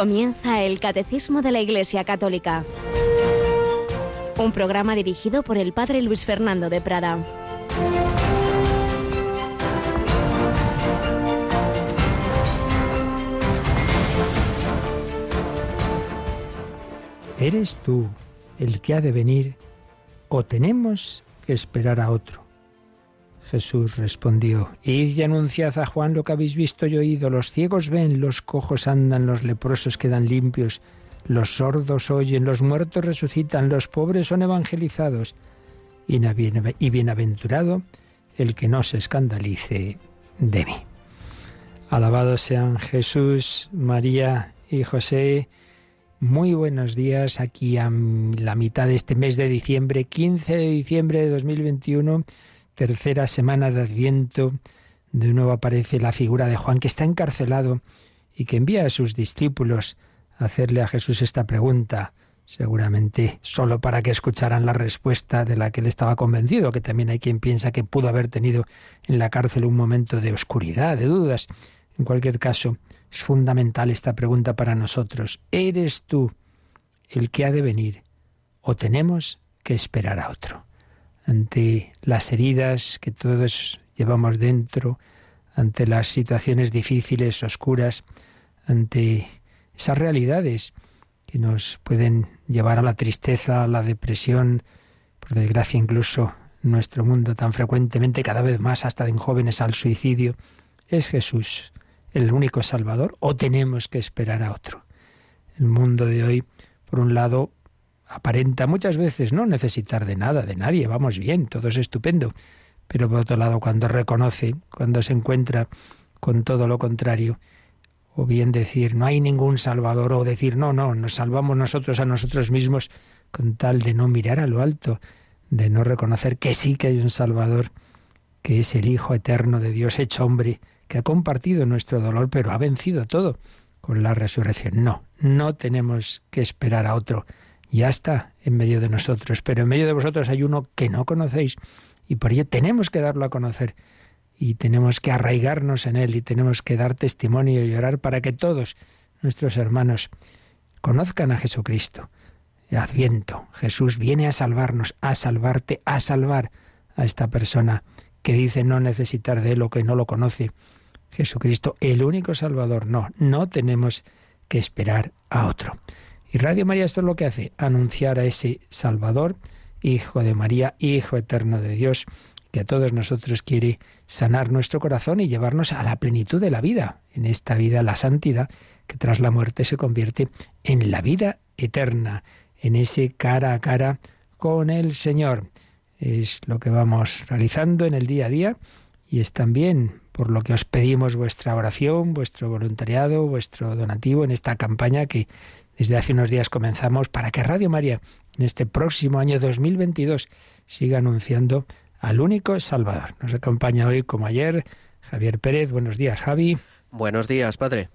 Comienza el Catecismo de la Iglesia Católica. Un programa dirigido por el Padre Luis Fernando de Prada. ¿Eres tú el que ha de venir o tenemos que esperar a otro? Jesús respondió, Id y anunciad a Juan lo que habéis visto y oído, los ciegos ven, los cojos andan, los leprosos quedan limpios, los sordos oyen, los muertos resucitan, los pobres son evangelizados, y bienaventurado el que no se escandalice de mí. Alabados sean Jesús, María y José. Muy buenos días aquí a la mitad de este mes de diciembre, 15 de diciembre de 2021 tercera semana de Adviento, de nuevo aparece la figura de Juan que está encarcelado y que envía a sus discípulos a hacerle a Jesús esta pregunta, seguramente solo para que escucharan la respuesta de la que él estaba convencido, que también hay quien piensa que pudo haber tenido en la cárcel un momento de oscuridad, de dudas. En cualquier caso, es fundamental esta pregunta para nosotros. ¿Eres tú el que ha de venir o tenemos que esperar a otro? Ante las heridas que todos llevamos dentro, ante las situaciones difíciles, oscuras, ante esas realidades que nos pueden llevar a la tristeza, a la depresión, por desgracia incluso en nuestro mundo tan frecuentemente, cada vez más hasta en jóvenes al suicidio, ¿es Jesús el único Salvador o tenemos que esperar a otro? El mundo de hoy, por un lado, aparenta muchas veces no necesitar de nada, de nadie, vamos bien, todo es estupendo. Pero por otro lado, cuando reconoce, cuando se encuentra con todo lo contrario, o bien decir no hay ningún salvador, o decir no, no, nos salvamos nosotros a nosotros mismos, con tal de no mirar a lo alto, de no reconocer que sí que hay un salvador, que es el Hijo eterno de Dios hecho hombre, que ha compartido nuestro dolor, pero ha vencido todo con la resurrección. No, no tenemos que esperar a otro ya está en medio de nosotros, pero en medio de vosotros hay uno que no conocéis y por ello tenemos que darlo a conocer y tenemos que arraigarnos en él y tenemos que dar testimonio y orar para que todos nuestros hermanos conozcan a Jesucristo. Adviento, Jesús viene a salvarnos, a salvarte, a salvar a esta persona que dice no necesitar de él o que no lo conoce. Jesucristo, el único Salvador, no, no tenemos que esperar a otro. Y Radio María esto es lo que hace, anunciar a ese Salvador, Hijo de María, Hijo eterno de Dios, que a todos nosotros quiere sanar nuestro corazón y llevarnos a la plenitud de la vida, en esta vida la santidad, que tras la muerte se convierte en la vida eterna, en ese cara a cara con el Señor. Es lo que vamos realizando en el día a día y es también por lo que os pedimos vuestra oración, vuestro voluntariado, vuestro donativo en esta campaña que desde hace unos días comenzamos para que Radio María en este próximo año 2022 siga anunciando al único Salvador. Nos acompaña hoy, como ayer, Javier Pérez. Buenos días, Javi. Buenos días, Padre.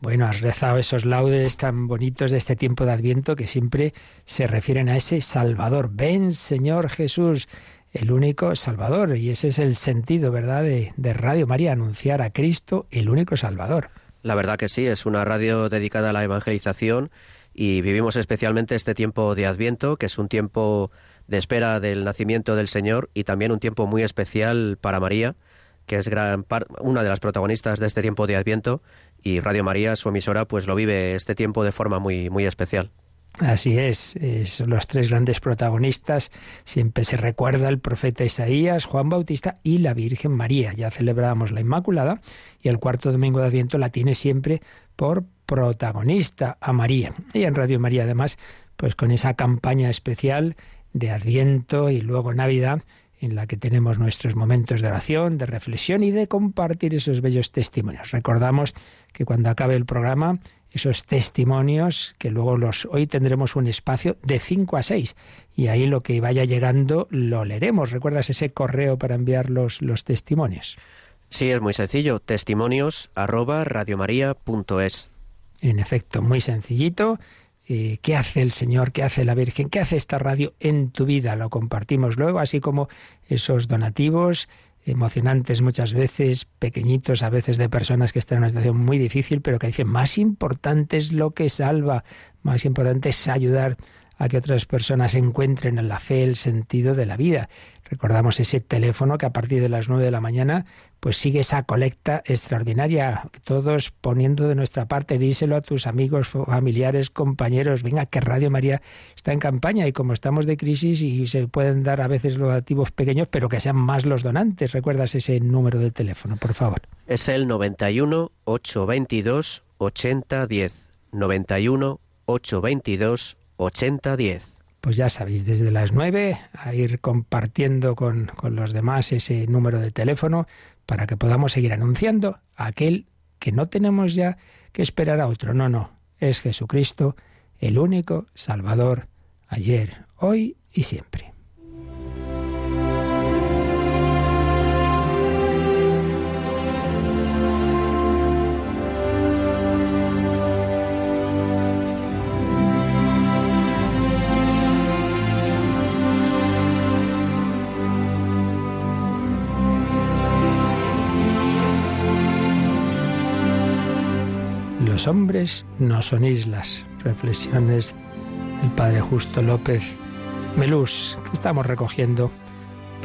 Bueno, has rezado esos laudes tan bonitos de este tiempo de Adviento que siempre se refieren a ese Salvador. Ven, Señor Jesús, el único Salvador. Y ese es el sentido, ¿verdad?, de, de Radio María, anunciar a Cristo, el único Salvador. La verdad que sí, es una radio dedicada a la evangelización y vivimos especialmente este tiempo de Adviento, que es un tiempo de espera del nacimiento del Señor y también un tiempo muy especial para María, que es gran una de las protagonistas de este tiempo de Adviento y Radio María, su emisora, pues lo vive este tiempo de forma muy muy especial. Así es, son los tres grandes protagonistas. Siempre se recuerda el profeta Isaías, Juan Bautista y la Virgen María. Ya celebramos la Inmaculada y el cuarto domingo de Adviento la tiene siempre por protagonista a María. Y en Radio María además, pues con esa campaña especial de Adviento y luego Navidad, en la que tenemos nuestros momentos de oración, de reflexión y de compartir esos bellos testimonios. Recordamos que cuando acabe el programa esos testimonios que luego los hoy tendremos un espacio de 5 a 6 y ahí lo que vaya llegando lo leeremos. ¿Recuerdas ese correo para enviar los, los testimonios? Sí, es muy sencillo, testimonios arroba radiomaria.es. En efecto, muy sencillito. Eh, ¿Qué hace el Señor? ¿Qué hace la Virgen? ¿Qué hace esta radio en tu vida? Lo compartimos luego, así como esos donativos emocionantes muchas veces, pequeñitos a veces de personas que están en una situación muy difícil, pero que dicen, más importante es lo que salva, más importante es ayudar a que otras personas encuentren en la fe el sentido de la vida. Recordamos ese teléfono que a partir de las nueve de la mañana pues sigue esa colecta extraordinaria, todos poniendo de nuestra parte, díselo a tus amigos, familiares, compañeros, venga, que Radio María está en campaña y como estamos de crisis y se pueden dar a veces los activos pequeños, pero que sean más los donantes. ¿Recuerdas ese número de teléfono, por favor? Es el 91 822 8010. 91 822 8010 pues ya sabéis, desde las nueve a ir compartiendo con, con, los demás ese número de teléfono para que podamos seguir anunciando aquel que no tenemos ya que esperar a otro. No, no, es Jesucristo, el único Salvador, ayer, hoy y siempre. Los hombres no son islas. Reflexiones del Padre Justo López Melús, que estamos recogiendo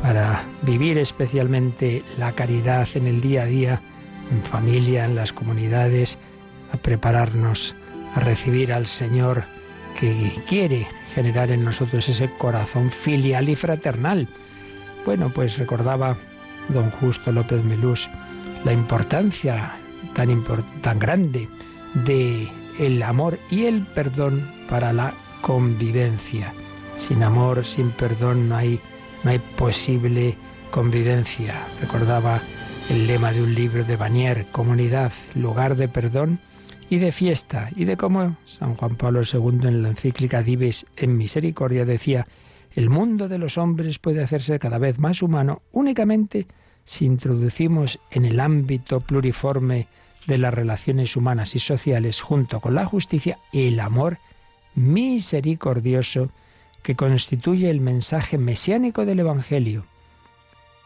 para vivir especialmente la caridad en el día a día, en familia, en las comunidades, a prepararnos a recibir al Señor que quiere generar en nosotros ese corazón filial y fraternal. Bueno, pues recordaba don Justo López Melús la importancia tan, tan grande de el amor y el perdón para la convivencia. Sin amor, sin perdón no hay, no hay posible convivencia. Recordaba el lema de un libro de Banier, comunidad, lugar de perdón y de fiesta, y de cómo San Juan Pablo II en la encíclica Dives en Misericordia decía, el mundo de los hombres puede hacerse cada vez más humano únicamente si introducimos en el ámbito pluriforme de las relaciones humanas y sociales junto con la justicia el amor misericordioso que constituye el mensaje mesiánico del Evangelio.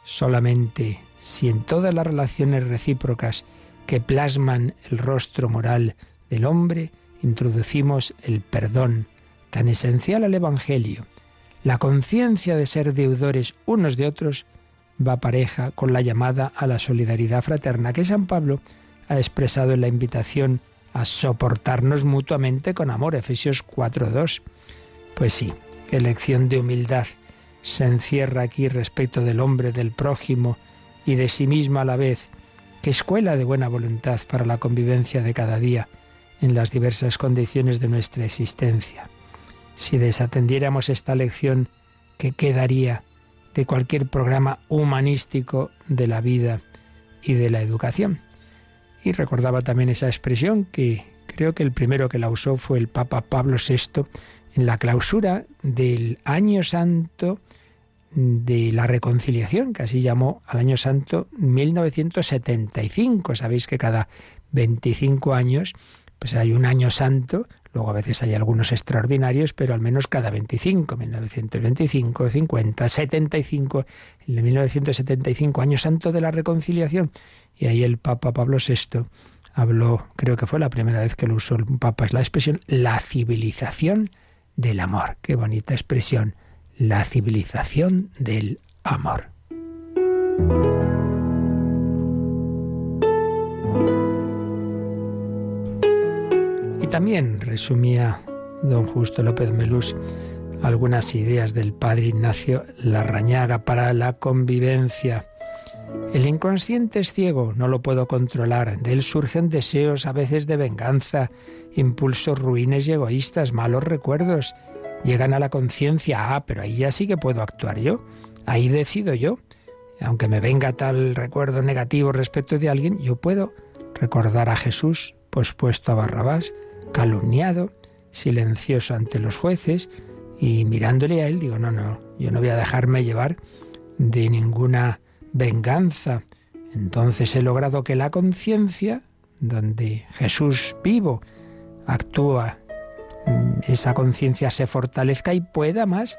Solamente si en todas las relaciones recíprocas que plasman el rostro moral del hombre introducimos el perdón, tan esencial al Evangelio, la conciencia de ser deudores unos de otros va pareja con la llamada a la solidaridad fraterna que San Pablo ha expresado en la invitación a soportarnos mutuamente con amor, Efesios 4.2. Pues sí, qué lección de humildad se encierra aquí respecto del hombre, del prójimo y de sí mismo a la vez. Qué escuela de buena voluntad para la convivencia de cada día en las diversas condiciones de nuestra existencia. Si desatendiéramos esta lección, ¿qué quedaría de cualquier programa humanístico de la vida y de la educación? Y recordaba también esa expresión que creo que el primero que la usó fue el Papa Pablo VI en la clausura del Año Santo de la Reconciliación, que así llamó al Año Santo 1975. Sabéis que cada 25 años pues hay un Año Santo Luego a veces hay algunos extraordinarios, pero al menos cada 25, 1925, 50, 75, el de 1975, año santo de la reconciliación. Y ahí el Papa Pablo VI habló, creo que fue la primera vez que lo usó el Papa, es la expresión la civilización del amor. Qué bonita expresión, la civilización del amor. También resumía don Justo López Melús algunas ideas del padre Ignacio Larrañaga para la convivencia. El inconsciente es ciego, no lo puedo controlar. De él surgen deseos a veces de venganza, impulsos ruines y egoístas, malos recuerdos. Llegan a la conciencia, ah, pero ahí ya sí que puedo actuar yo. Ahí decido yo. Aunque me venga tal recuerdo negativo respecto de alguien, yo puedo recordar a Jesús pospuesto a Barrabás, calumniado, silencioso ante los jueces y mirándole a él digo, no, no, yo no voy a dejarme llevar de ninguna venganza. Entonces he logrado que la conciencia, donde Jesús vivo actúa, mm, esa conciencia se fortalezca y pueda más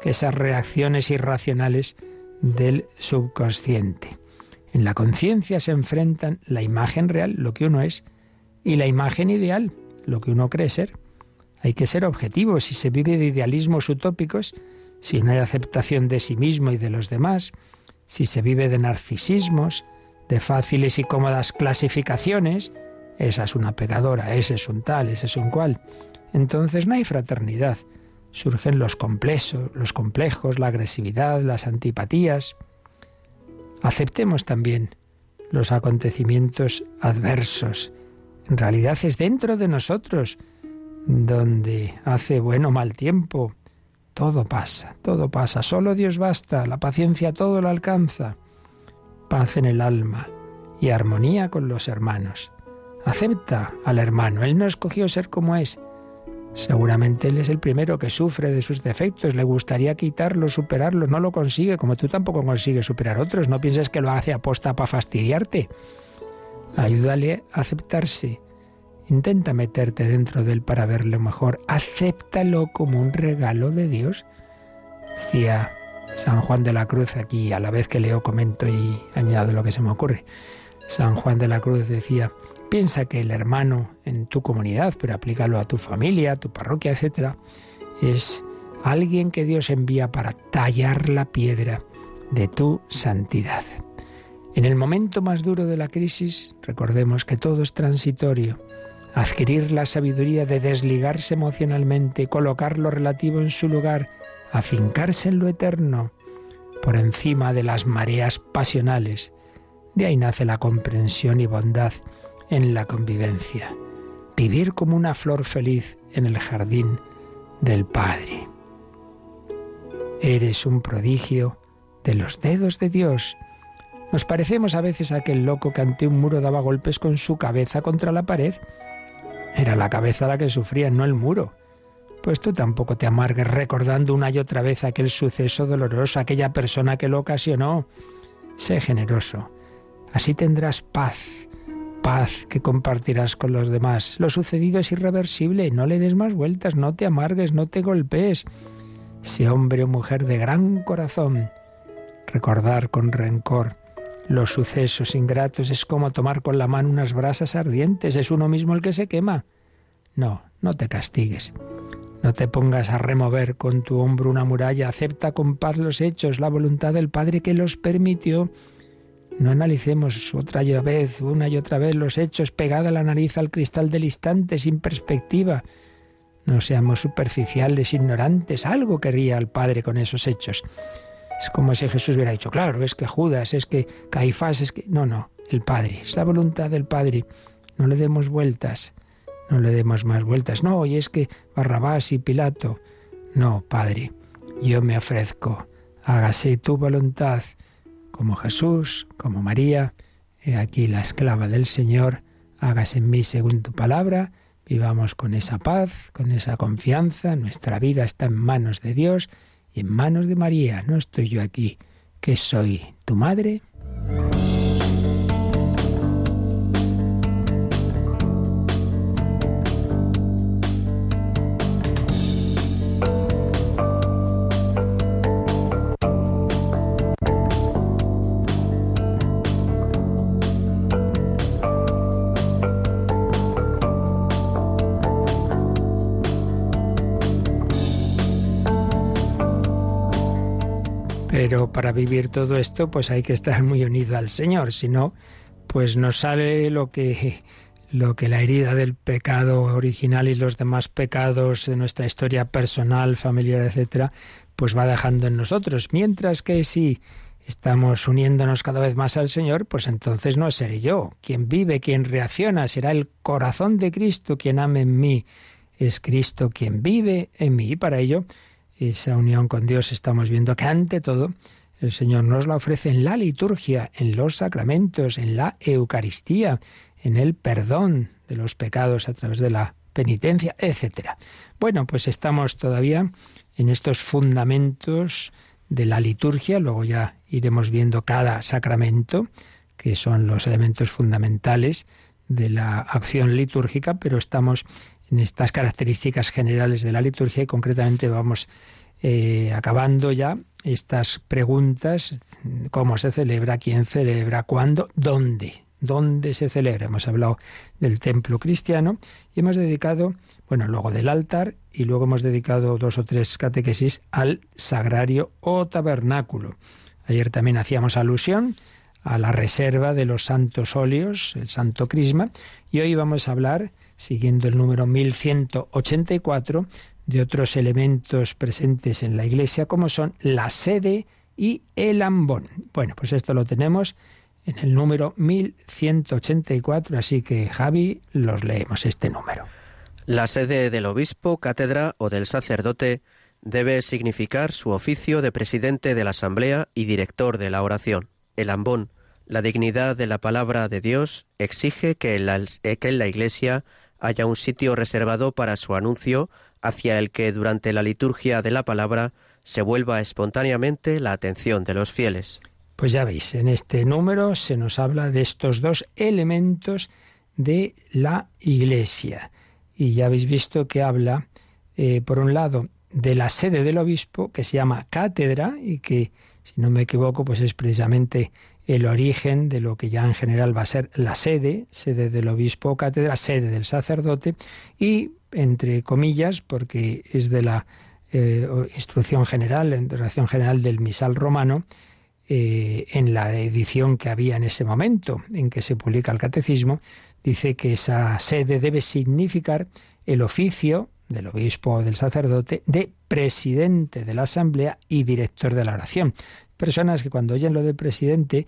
que esas reacciones irracionales del subconsciente. En la conciencia se enfrentan la imagen real, lo que uno es, y la imagen ideal, lo que uno cree ser. Hay que ser objetivo. Si se vive de idealismos utópicos, si no hay aceptación de sí mismo y de los demás, si se vive de narcisismos, de fáciles y cómodas clasificaciones, esa es una pecadora, ese es un tal, ese es un cual, entonces no hay fraternidad. Surgen los complejos, los complejos, la agresividad, las antipatías. Aceptemos también los acontecimientos adversos. En realidad es dentro de nosotros donde hace bueno o mal tiempo. Todo pasa, todo pasa. Solo Dios basta. La paciencia todo lo alcanza. Paz en el alma y armonía con los hermanos. Acepta al hermano. Él no escogió ser como es. Seguramente él es el primero que sufre de sus defectos, le gustaría quitarlos, superarlos, no lo consigue, como tú tampoco consigues superar otros. No pienses que lo hace aposta para fastidiarte. Ayúdale a aceptarse. Intenta meterte dentro de él para verlo mejor. Acéptalo como un regalo de Dios. Decía San Juan de la Cruz aquí, a la vez que leo, comento y añado lo que se me ocurre. San Juan de la Cruz decía, Piensa que el hermano en tu comunidad, pero aplícalo a tu familia, a tu parroquia, etc., es alguien que Dios envía para tallar la piedra de tu santidad. En el momento más duro de la crisis, recordemos que todo es transitorio. Adquirir la sabiduría de desligarse emocionalmente, colocar lo relativo en su lugar, afincarse en lo eterno, por encima de las mareas pasionales. De ahí nace la comprensión y bondad en la convivencia, vivir como una flor feliz en el jardín del Padre. Eres un prodigio de los dedos de Dios. Nos parecemos a veces a aquel loco que ante un muro daba golpes con su cabeza contra la pared. Era la cabeza la que sufría, no el muro. Pues tú tampoco te amargues recordando una y otra vez aquel suceso doloroso, aquella persona que lo ocasionó. Sé generoso. Así tendrás paz paz que compartirás con los demás. Lo sucedido es irreversible, no le des más vueltas, no te amargues, no te golpees. Sé hombre o mujer de gran corazón. Recordar con rencor los sucesos ingratos es como tomar con la mano unas brasas ardientes, es uno mismo el que se quema. No, no te castigues. No te pongas a remover con tu hombro una muralla, acepta con paz los hechos, la voluntad del Padre que los permitió no analicemos otra vez, una y otra vez los hechos, pegada la nariz al cristal del instante, sin perspectiva. No seamos superficiales, ignorantes. Algo querría el Padre con esos hechos. Es como si Jesús hubiera dicho, claro, es que Judas, es que Caifás, es que... No, no, el Padre, es la voluntad del Padre. No le demos vueltas, no le demos más vueltas. No, y es que Barrabás y Pilato. No, Padre, yo me ofrezco, hágase tu voluntad como Jesús, como María. He aquí la esclava del Señor, hágase en mí según tu palabra. Vivamos con esa paz, con esa confianza. Nuestra vida está en manos de Dios en manos de María. No estoy yo aquí, que soy tu madre. Para vivir todo esto, pues hay que estar muy unido al Señor, si no, pues nos sale lo que lo que la herida del pecado original y los demás pecados de nuestra historia personal, familiar, etcétera, pues va dejando en nosotros. Mientras que si estamos uniéndonos cada vez más al Señor, pues entonces no seré yo. Quien vive, quien reacciona, será el corazón de Cristo quien ame en mí. Es Cristo quien vive en mí. Y para ello esa unión con Dios estamos viendo que ante todo el Señor nos la ofrece en la liturgia, en los sacramentos, en la Eucaristía, en el perdón de los pecados a través de la penitencia, etc. Bueno, pues estamos todavía en estos fundamentos de la liturgia, luego ya iremos viendo cada sacramento, que son los elementos fundamentales de la acción litúrgica, pero estamos en estas características generales de la liturgia y concretamente vamos eh, acabando ya estas preguntas cómo se celebra, quién celebra, cuándo, dónde, dónde se celebra. Hemos hablado del templo cristiano y hemos dedicado, bueno, luego del altar y luego hemos dedicado dos o tres catequesis al sagrario o tabernáculo. Ayer también hacíamos alusión a la reserva de los santos óleos, el santo crisma, y hoy vamos a hablar, siguiendo el número 1184, de otros elementos presentes en la iglesia, como son la sede y el ambón. Bueno, pues esto lo tenemos en el número 1184, así que Javi, los leemos este número. La sede del obispo, cátedra o del sacerdote debe significar su oficio de presidente de la asamblea y director de la oración. El ambón, la dignidad de la palabra de Dios, exige que en la, que en la iglesia haya un sitio reservado para su anuncio hacia el que durante la liturgia de la palabra se vuelva espontáneamente la atención de los fieles. Pues ya veis, en este número se nos habla de estos dos elementos de la Iglesia. Y ya habéis visto que habla, eh, por un lado, de la sede del obispo, que se llama cátedra, y que, si no me equivoco, pues es precisamente el origen de lo que ya en general va a ser la sede, sede del obispo o cátedra, sede del sacerdote, y entre comillas, porque es de la eh, instrucción general, en relación general del misal romano, eh, en la edición que había en ese momento en que se publica el catecismo, dice que esa sede debe significar el oficio del obispo o del sacerdote de presidente de la asamblea y director de la oración. Personas que cuando oyen lo de presidente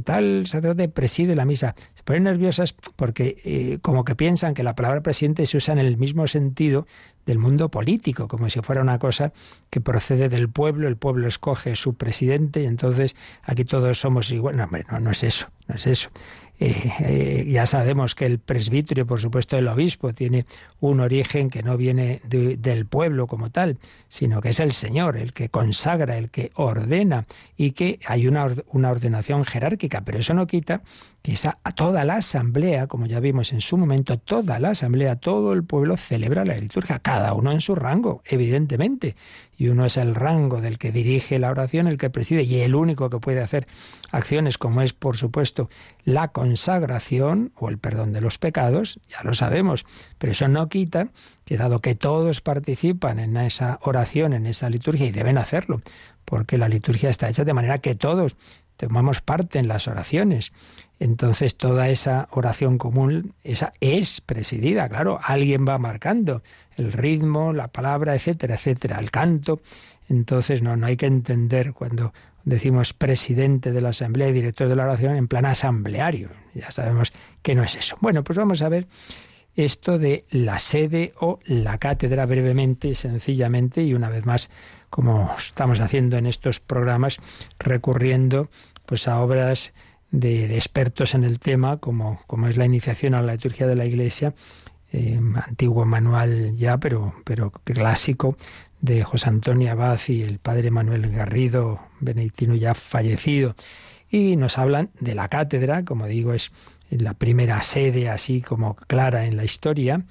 tal sacerdote preside la misa. Se ponen nerviosas porque eh, como que piensan que la palabra presidente se usa en el mismo sentido del mundo político, como si fuera una cosa que procede del pueblo, el pueblo escoge su presidente y entonces aquí todos somos iguales. No, hombre, no, no es eso, no es eso. Eh, eh, ya sabemos que el presbiterio, por supuesto, el obispo, tiene un origen que no viene del pueblo como tal, sino que es el Señor, el que consagra, el que ordena, y que hay una, una ordenación jerárquica, pero eso no quita que esa, toda la asamblea, como ya vimos en su momento, toda la asamblea, todo el pueblo celebra la liturgia, cada uno en su rango, evidentemente y uno es el rango del que dirige la oración, el que preside, y el único que puede hacer acciones como es, por supuesto, la consagración o el perdón de los pecados, ya lo sabemos, pero eso no quita que dado que todos participan en esa oración, en esa liturgia, y deben hacerlo, porque la liturgia está hecha de manera que todos tomamos parte en las oraciones. Entonces toda esa oración común, esa es presidida, claro, alguien va marcando el ritmo, la palabra, etcétera, etcétera, el canto. Entonces no, no hay que entender cuando decimos presidente de la asamblea y director de la oración en plan asambleario. Ya sabemos que no es eso. Bueno, pues vamos a ver esto de la sede o la cátedra brevemente, sencillamente y una vez más, como estamos haciendo en estos programas, recurriendo pues a obras de, expertos en el tema, como, como es la iniciación a la liturgia de la Iglesia, eh, antiguo manual ya, pero, pero clásico, de José Antonio Abad y el padre Manuel Garrido, benedictino ya fallecido. Y nos hablan de la cátedra, como digo, es la primera sede así como clara en la historia,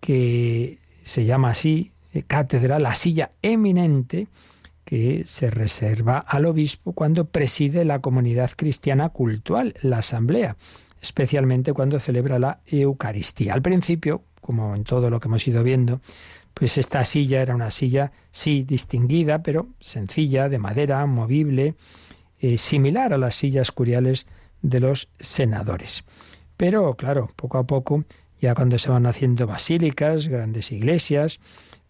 que se llama así, eh, cátedra, la silla eminente que se reserva al obispo cuando preside la comunidad cristiana cultural, la asamblea especialmente cuando celebra la Eucaristía. Al principio, como en todo lo que hemos ido viendo, pues esta silla era una silla, sí, distinguida, pero sencilla, de madera, movible, eh, similar a las sillas curiales de los senadores. Pero, claro, poco a poco, ya cuando se van haciendo basílicas, grandes iglesias,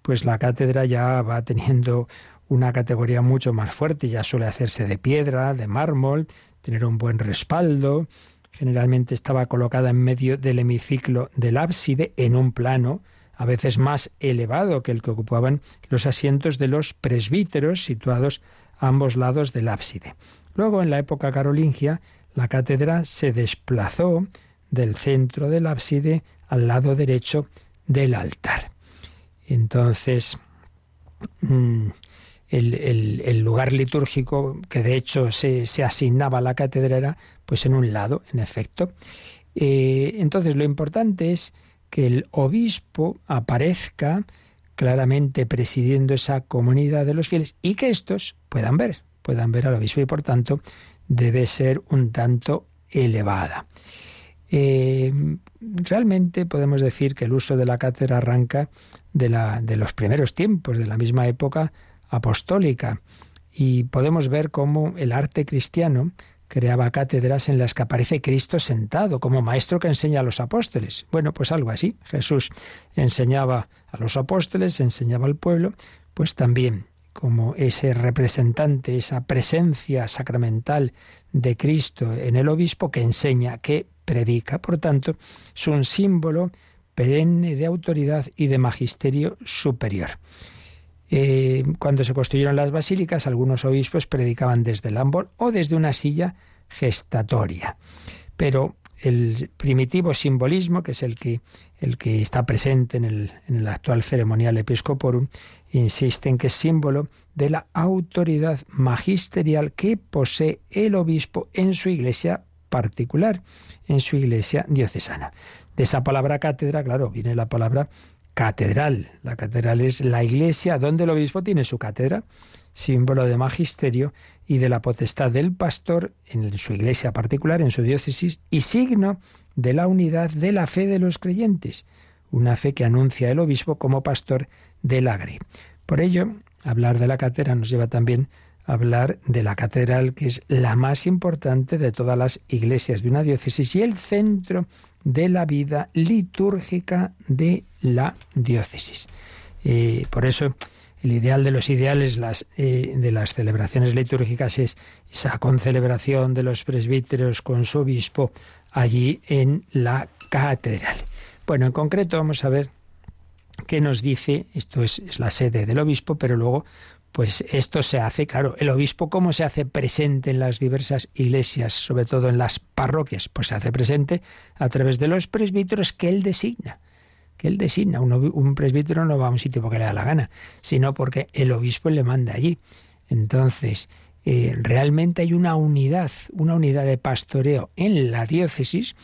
pues la cátedra ya va teniendo una categoría mucho más fuerte, ya suele hacerse de piedra, de mármol, tener un buen respaldo, Generalmente estaba colocada en medio del hemiciclo del ábside, en un plano a veces más elevado que el que ocupaban los asientos de los presbíteros situados a ambos lados del ábside. Luego, en la época carolingia, la cátedra se desplazó del centro del ábside al lado derecho del altar. Entonces, mm, el, lugar litúrgico que de hecho se, asignaba a la cátedra era pues en un lado, en efecto. Eh, entonces lo importante es que el obispo aparezca claramente presidiendo esa comunidad de los fieles y que estos puedan ver, puedan ver al obispo y por tanto debe ser un tanto elevada. Eh, realmente podemos decir que el uso de la cátedra arranca de, la, de los primeros tiempos, de la misma época apostólica, y podemos ver cómo el arte cristiano creaba cátedras en las que aparece Cristo sentado, como maestro que enseña a los apóstoles. Bueno, pues algo así. Jesús enseñaba a los apóstoles, enseñaba al pueblo, pues también como ese representante, esa presencia sacramental de Cristo en el obispo que enseña, que predica. Por tanto, es un símbolo perenne de autoridad y de magisterio superior. Eh, cuando se construyeron las basílicas, algunos obispos predicaban desde el ámbol o desde una silla gestatoria. Pero el primitivo simbolismo, que es el que, el que está presente en el, en el actual ceremonial episcoporum, insiste en que es símbolo de la autoridad magisterial que posee el obispo en su iglesia particular, en su iglesia diocesana. De esa palabra cátedra, claro, viene la palabra catedral. La catedral es la iglesia donde el obispo tiene su cátedra, símbolo de magisterio y de la potestad del pastor en su iglesia particular, en su diócesis, y signo de la unidad de la fe de los creyentes, una fe que anuncia el obispo como pastor del agri. Por ello, hablar de la cátedra nos lleva también a hablar de la catedral, que es la más importante de todas las iglesias de una diócesis y el centro de la vida litúrgica de la diócesis. Eh, por eso el ideal de los ideales eh, de las celebraciones litúrgicas es esa concelebración de los presbíteros con su obispo allí en la catedral. Bueno, en concreto vamos a ver qué nos dice, esto es, es la sede del obispo, pero luego pues esto se hace, claro, el obispo cómo se hace presente en las diversas iglesias, sobre todo en las parroquias, pues se hace presente a través de los presbíteros que él designa, que él designa. Un, presbítero no va a un sitio porque le da la gana, sino porque el obispo le manda allí. Entonces, eh, realmente hay una unidad, una unidad de pastoreo en la diócesis,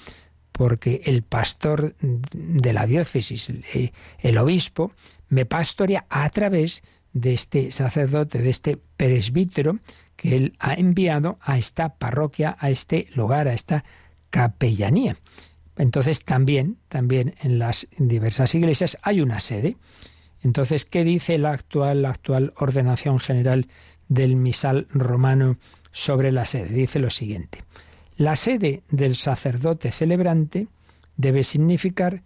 porque el pastor de la diócesis, el, el obispo, me pastorea a través de este sacerdote, de este presbítero que él ha enviado a esta parroquia, a este lugar, a esta capellanía. Entonces también, también en las diversas iglesias hay una sede. Entonces, ¿qué dice la actual, la actual ordenación general del misal romano sobre la sede? Dice lo siguiente. La sede del sacerdote celebrante debe significar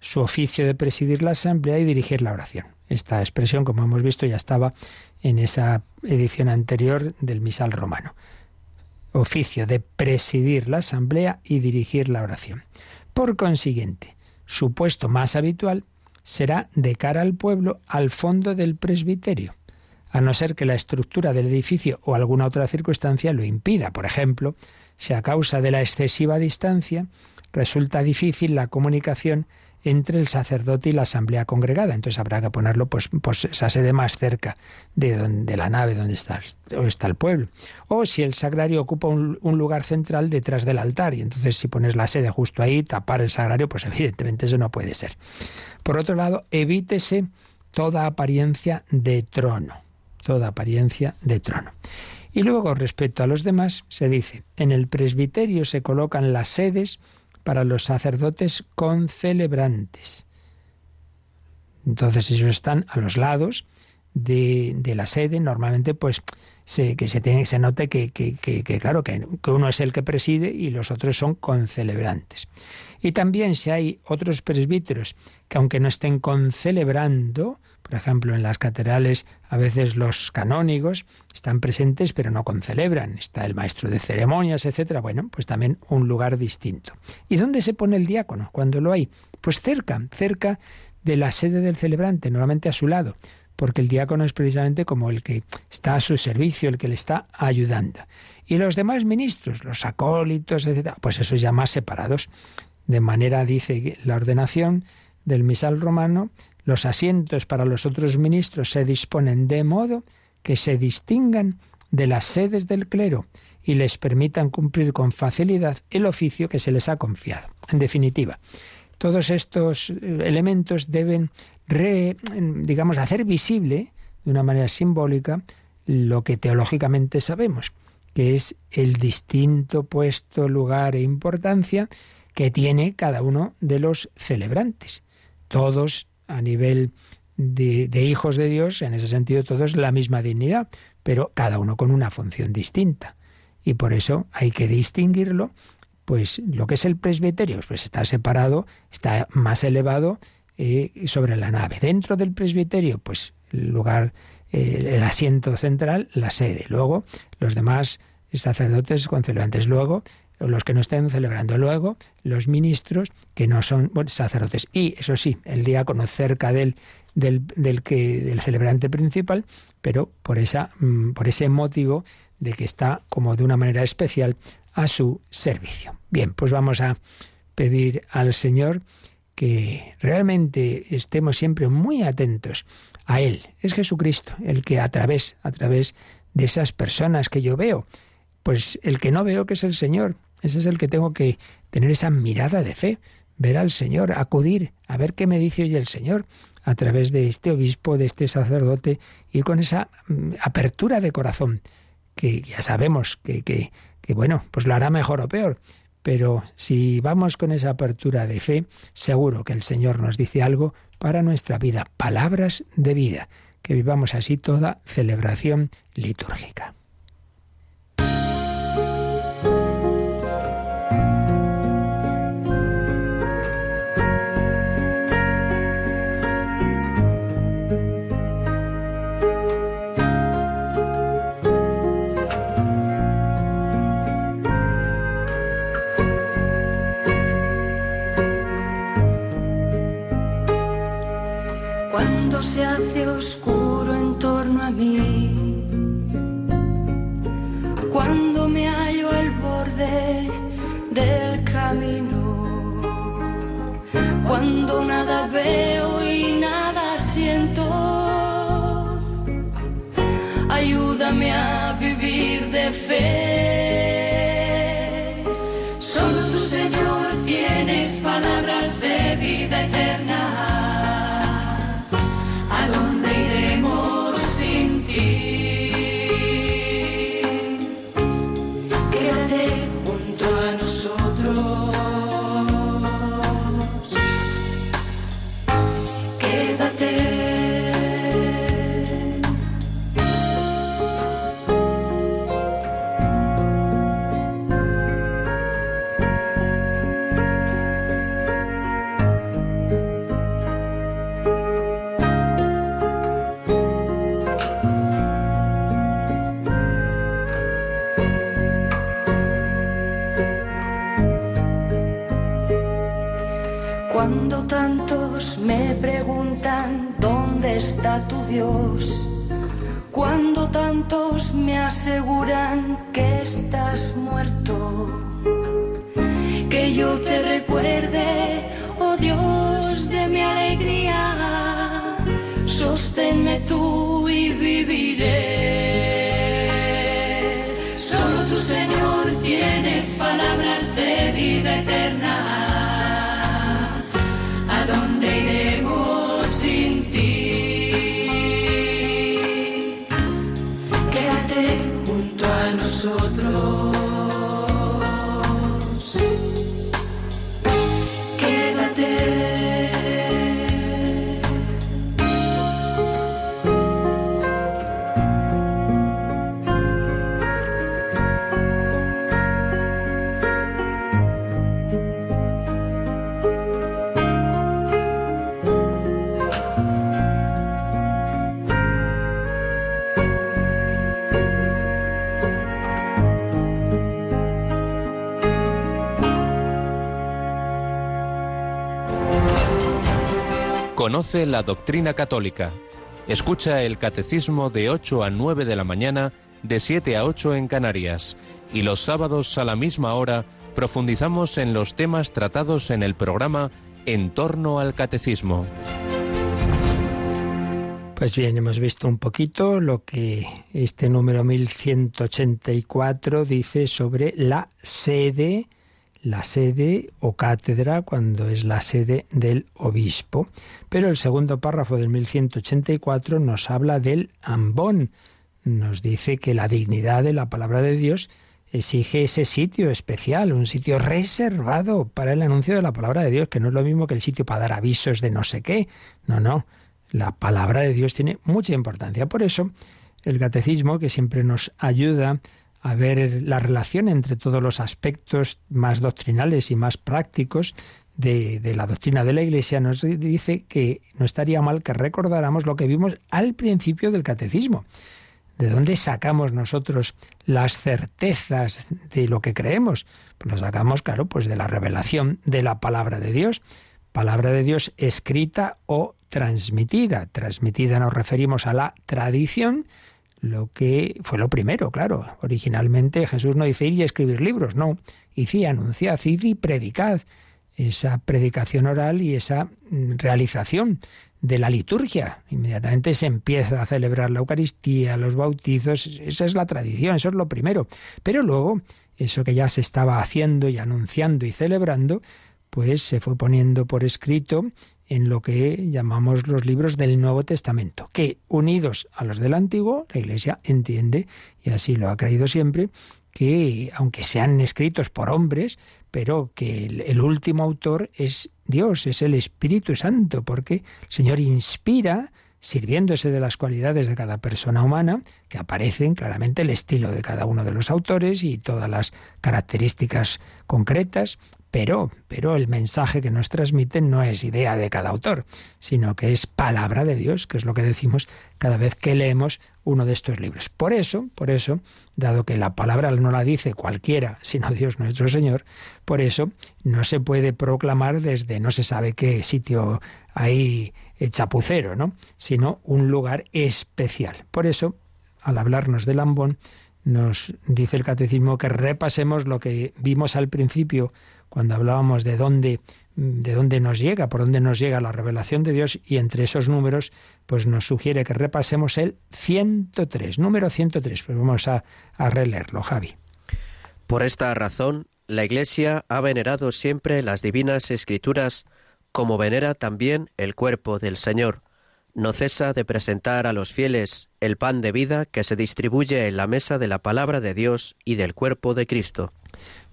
su oficio de presidir la asamblea y dirigir la oración. Esta expresión, como hemos visto, ya estaba en esa edición anterior del misal romano. Oficio de presidir la asamblea y dirigir la oración. Por consiguiente, su puesto más habitual será de cara al pueblo al fondo del presbiterio, a no ser que la estructura del edificio o alguna otra circunstancia lo impida. Por ejemplo, si a causa de la excesiva distancia resulta difícil la comunicación entre el sacerdote y la asamblea congregada. Entonces habrá que ponerlo pues, pues esa sede más cerca de, donde, la nave donde está, está el pueblo. O si el sagrario ocupa un, un, lugar central detrás del altar y entonces si pones la sede justo ahí, tapar el sagrario, pues evidentemente eso no puede ser. Por otro lado, evítese toda apariencia de trono, toda apariencia de trono. Y luego, respecto a los demás, se dice, en el presbiterio se colocan las sedes para los sacerdotes concelebrantes. Entonces ellos están a los lados de, la sede, normalmente pues se, que se, tiene, se note que, claro, que, uno es el que preside y los otros son concelebrantes. Y también si hay otros presbíteros que aunque no estén concelebrando, por ejemplo, en las catedrales a veces los canónigos están presentes pero no concelebran. Está el maestro de ceremonias, etcétera. Bueno, pues también un lugar distinto. ¿Y dónde se pone el diácono cuando lo hay? Pues cerca, cerca de la sede del celebrante, normalmente a su lado, porque el diácono es precisamente como el que está a su servicio, el que le está ayudando. Y los demás ministros, los acólitos, etcétera, pues esos ya más separados. De manera, dice la ordenación del misal romano, los asientos para los otros ministros se disponen de modo que se distingan de las sedes del clero y les permitan cumplir con facilidad el oficio que se les ha confiado. En definitiva, todos estos eh, elementos deben, digamos, hacer visible de una manera simbólica lo que teológicamente sabemos, que es el distinto puesto, lugar e importancia que tiene cada uno de los celebrantes. Todos a nivel de, de, hijos de Dios, en ese sentido todos la misma dignidad, pero cada uno con una función distinta. Y por eso hay que distinguirlo, pues lo que es el presbiterio, pues está separado, está más elevado eh, sobre la nave. Dentro del presbiterio, pues el lugar, eh, el asiento central, la sede. Luego, los demás sacerdotes celebrantes. Luego, los que no estén celebrando. Luego, los ministros que no son sacerdotes. Y, eso sí, el diácono cerca del, del, del, que, del celebrante principal, pero por, esa, mm, por ese motivo de que está como de una manera especial a su servicio. Bien, pues vamos a pedir al Señor que realmente estemos siempre muy atentos a Él. Es Jesucristo el que a través, a través de esas personas que yo veo, pues el que no veo que es el Señor, ese es el que tengo que tener esa mirada de fe, ver al Señor, acudir a ver qué me dice hoy el Señor a través de este obispo, de este sacerdote, y con esa mm, apertura de corazón, que ya sabemos que, que, que, bueno, pues lo hará mejor o peor. Pero si vamos con esa apertura de fe, seguro que el Señor nos dice algo para nuestra vida, palabras de vida, que vivamos así toda celebración litúrgica. Se hace oscuro en torno a mí, cuando me hallo al borde del camino, cuando nada veo y nada siento, ayúdame a vivir de fe. La doctrina católica. Escucha el catecismo de 8 a 9 de la mañana, de 7 a 8 en Canarias. Y los sábados a la misma hora profundizamos en los temas tratados en el programa En torno al catecismo. Pues bien, hemos visto un poquito lo que este número 1184 dice sobre la sede la sede o cátedra cuando es la sede del obispo. Pero el segundo párrafo del 1184 nos habla del ambón, nos dice que la dignidad de la palabra de Dios exige ese sitio especial, un sitio reservado para el anuncio de la palabra de Dios, que no es lo mismo que el sitio para dar avisos de no sé qué. No, no. La palabra de Dios tiene mucha importancia. Por eso, el catecismo, que siempre nos ayuda a ver la relación entre todos los aspectos más doctrinales y más prácticos de, la doctrina de la Iglesia, nos dice que no estaría mal que recordáramos lo que vimos al principio del catecismo. ¿De dónde sacamos nosotros las certezas de lo que creemos? Pues las sacamos, claro, pues de la revelación de la palabra de Dios. Palabra de Dios escrita o transmitida. Transmitida nos referimos a la tradición, lo que fue lo primero, claro. Originalmente Jesús no dice ir y escribir libros, no. Hice anunciad, id y predicad. Esa predicación oral y esa mm, realización de la liturgia. Inmediatamente se empieza a celebrar la Eucaristía, los bautizos, esa es la tradición, eso es lo primero. Pero luego, eso que ya se estaba haciendo y anunciando y celebrando, pues se fue poniendo por escrito en lo que llamamos los libros del Nuevo Testamento, que unidos a los del Antiguo, la Iglesia entiende, y así lo ha creído siempre, que aunque sean escritos por hombres, pero que el, último autor es Dios, es el Espíritu Santo, porque el Señor inspira sirviéndose de las cualidades de cada persona humana, que aparecen claramente el estilo de cada uno de los autores y todas las características concretas, pero, pero el mensaje que nos transmiten no es idea de cada autor, sino que es palabra de Dios, que es lo que decimos cada vez que leemos uno de estos libros. Por eso, por eso, dado que la palabra no la dice cualquiera, sino Dios nuestro Señor, por eso no se puede proclamar desde no se sabe qué sitio ahí chapucero, ¿no? Sino un lugar especial. Por eso, al hablarnos del Lambón, nos dice el catecismo que repasemos lo que vimos al principio cuando hablábamos de dónde de dónde nos llega, por dónde nos llega la revelación de Dios y entre esos números pues nos sugiere que repasemos el 103, número 103, pues vamos a, a releerlo, Javi. Por esta razón, la Iglesia ha venerado siempre las divinas escrituras como venera también el cuerpo del Señor. No cesa de presentar a los fieles el pan de vida que se distribuye en la mesa de la palabra de Dios y del cuerpo de Cristo.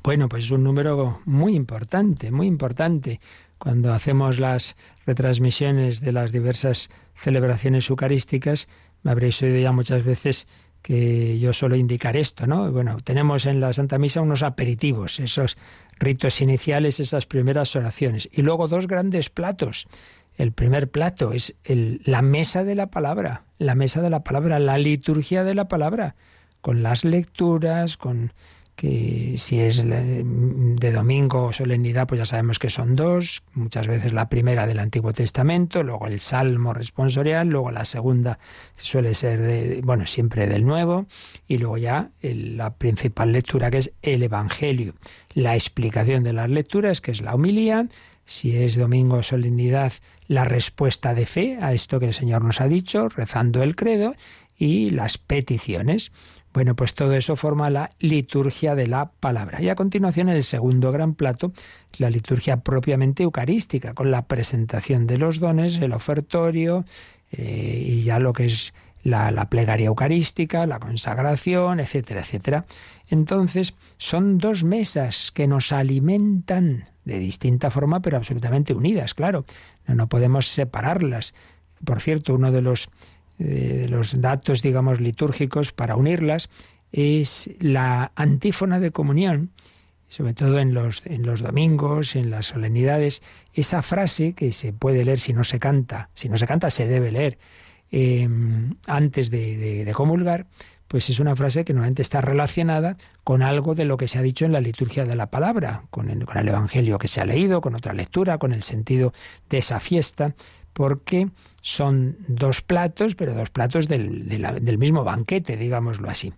Bueno, pues es un número muy importante, muy importante. Cuando hacemos las retransmisiones de las diversas celebraciones eucarísticas, me habréis oído ya muchas veces que yo suelo indicar esto, ¿no? Bueno, tenemos en la Santa Misa unos aperitivos, esos ritos iniciales, esas primeras oraciones, y luego dos grandes platos. El primer plato es el, la mesa de la palabra, la mesa de la palabra, la liturgia de la palabra, con las lecturas, con que si es de domingo o solemnidad, pues ya sabemos que son dos, muchas veces la primera del Antiguo Testamento, luego el Salmo responsorial, luego la segunda suele ser, de, bueno, siempre del Nuevo, y luego ya la principal lectura que es el Evangelio. La explicación de las lecturas, que es la homilía, si es domingo o solemnidad, la respuesta de fe a esto que el Señor nos ha dicho, rezando el credo, y las peticiones. Bueno, pues todo eso forma la liturgia de la palabra. Y a continuación el segundo gran plato, la liturgia propiamente eucarística, con la presentación de los dones, el ofertorio eh, y ya lo que es la, la, plegaria eucarística, la consagración, etcétera, etcétera. Entonces, son dos mesas que nos alimentan de distinta forma, pero absolutamente unidas, claro. No, no podemos separarlas. Por cierto, uno de los de los datos, digamos, litúrgicos para unirlas, es la antífona de comunión, sobre todo en los, en los domingos, en las solemnidades, esa frase que se puede leer si no se canta, si no se canta se debe leer em, antes de, comulgar, pues es una frase que normalmente está relacionada con algo de lo que se ha dicho en la liturgia de la palabra, con con el Evangelio que se ha leído, con otra lectura, con el sentido de esa fiesta, porque son dos platos, pero dos platos del, del mismo banquete, digámoslo así.